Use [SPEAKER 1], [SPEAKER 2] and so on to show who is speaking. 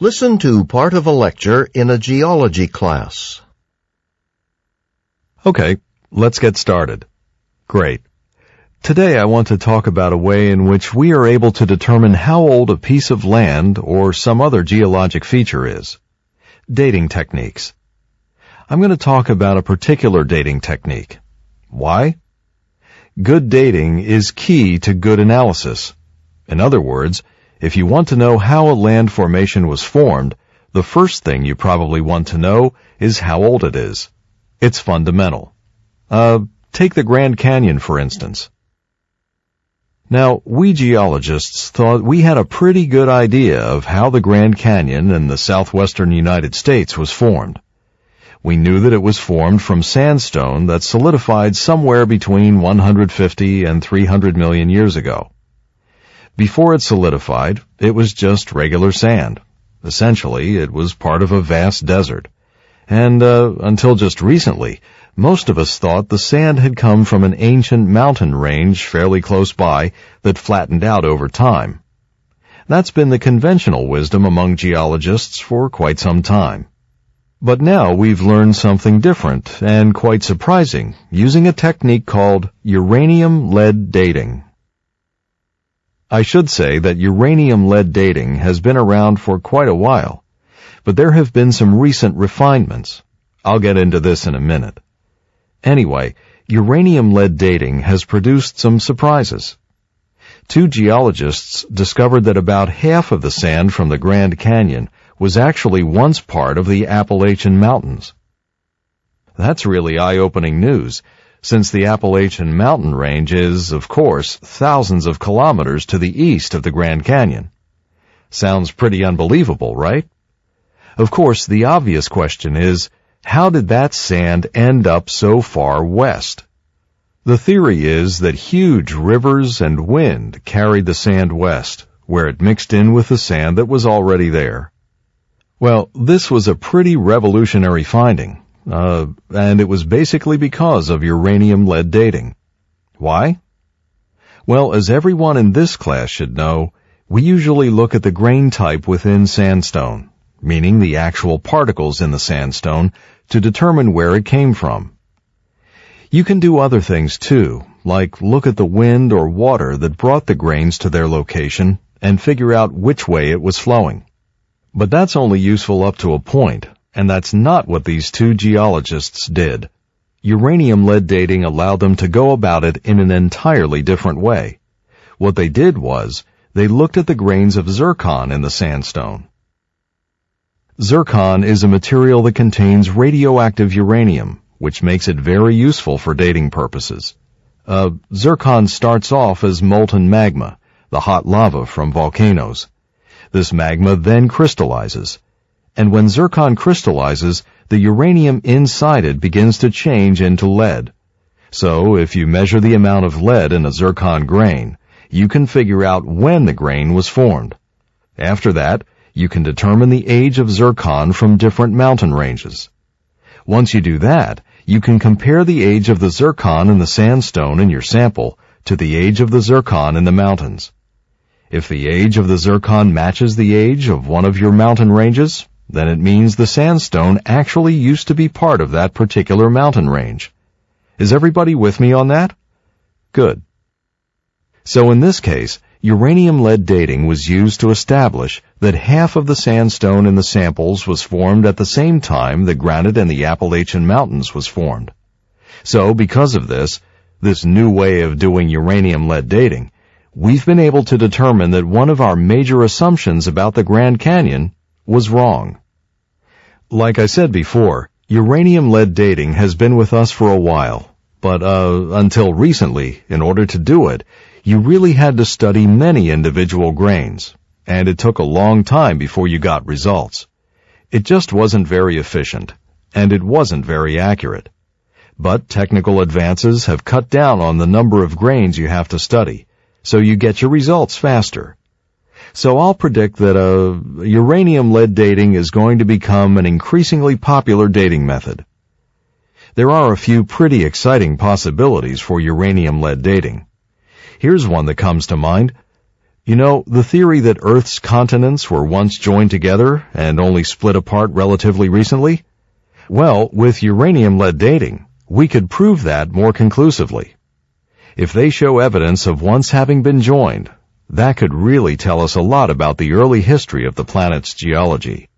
[SPEAKER 1] Listen to part of a lecture in a geology class.
[SPEAKER 2] Okay, let's get started. Great. Today I want to talk about a way in which we are able to determine how old a piece of land or some other geologic feature is. Dating techniques. I'm going to talk about a particular dating technique. Why? Good dating is key to good analysis. In other words, if you want to know how a land formation was formed, the first thing you probably want to know is how old it is. It's fundamental. Uh, take the Grand Canyon for instance. Now, we geologists thought we had a pretty good idea of how the Grand Canyon in the southwestern United States was formed. We knew that it was formed from sandstone that solidified somewhere between 150 and 300 million years ago. Before it solidified, it was just regular sand. Essentially, it was part of a vast desert. And uh, until just recently, most of us thought the sand had come from an ancient mountain range fairly close by that flattened out over time. That's been the conventional wisdom among geologists for quite some time. But now we've learned something different and quite surprising using a technique called uranium-lead dating. I should say that uranium-lead dating has been around for quite a while, but there have been some recent refinements. I'll get into this in a minute. Anyway, uranium-lead dating has produced some surprises. Two geologists discovered that about half of the sand from the Grand Canyon was actually once part of the Appalachian Mountains. That's really eye-opening news, since the Appalachian Mountain Range is, of course, thousands of kilometers to the east of the Grand Canyon. Sounds pretty unbelievable, right? Of course, the obvious question is, how did that sand end up so far west? The theory is that huge rivers and wind carried the sand west, where it mixed in with the sand that was already there. Well, this was a pretty revolutionary finding, uh, and it was basically because of uranium-lead dating. Why? Well, as everyone in this class should know, we usually look at the grain type within sandstone, meaning the actual particles in the sandstone, to determine where it came from. You can do other things too, like look at the wind or water that brought the grains to their location and figure out which way it was flowing. But that's only useful up to a point, and that's not what these two geologists did. Uranium-lead dating allowed them to go about it in an entirely different way. What they did was, they looked at the grains of zircon in the sandstone. Zircon is a material that contains radioactive uranium, which makes it very useful for dating purposes. Uh, zircon starts off as molten magma, the hot lava from volcanoes. This magma then crystallizes. And when zircon crystallizes, the uranium inside it begins to change into lead. So if you measure the amount of lead in a zircon grain, you can figure out when the grain was formed. After that, you can determine the age of zircon from different mountain ranges. Once you do that, you can compare the age of the zircon in the sandstone in your sample to the age of the zircon in the mountains. If the age of the zircon matches the age of one of your mountain ranges, then it means the sandstone actually used to be part of that particular mountain range. Is everybody with me on that? Good. So in this case, uranium-lead dating was used to establish that half of the sandstone in the samples was formed at the same time the granite in the Appalachian Mountains was formed. So because of this, this new way of doing uranium-lead dating, we've been able to determine that one of our major assumptions about the Grand Canyon was wrong. Like I said before, uranium-lead dating has been with us for a while, but uh, until recently, in order to do it, you really had to study many individual grains, and it took a long time before you got results. It just wasn't very efficient, and it wasn't very accurate. But technical advances have cut down on the number of grains you have to study, so you get your results faster. So I'll predict that uh, uranium-lead dating is going to become an increasingly popular dating method. There are a few pretty exciting possibilities for uranium-lead dating. Here's one that comes to mind. You know, the theory that Earth's continents were once joined together and only split apart relatively recently? Well, with uranium-lead dating, we could prove that more conclusively. If they show evidence of once having been joined, that could really tell us a lot about the early history of the planet's geology.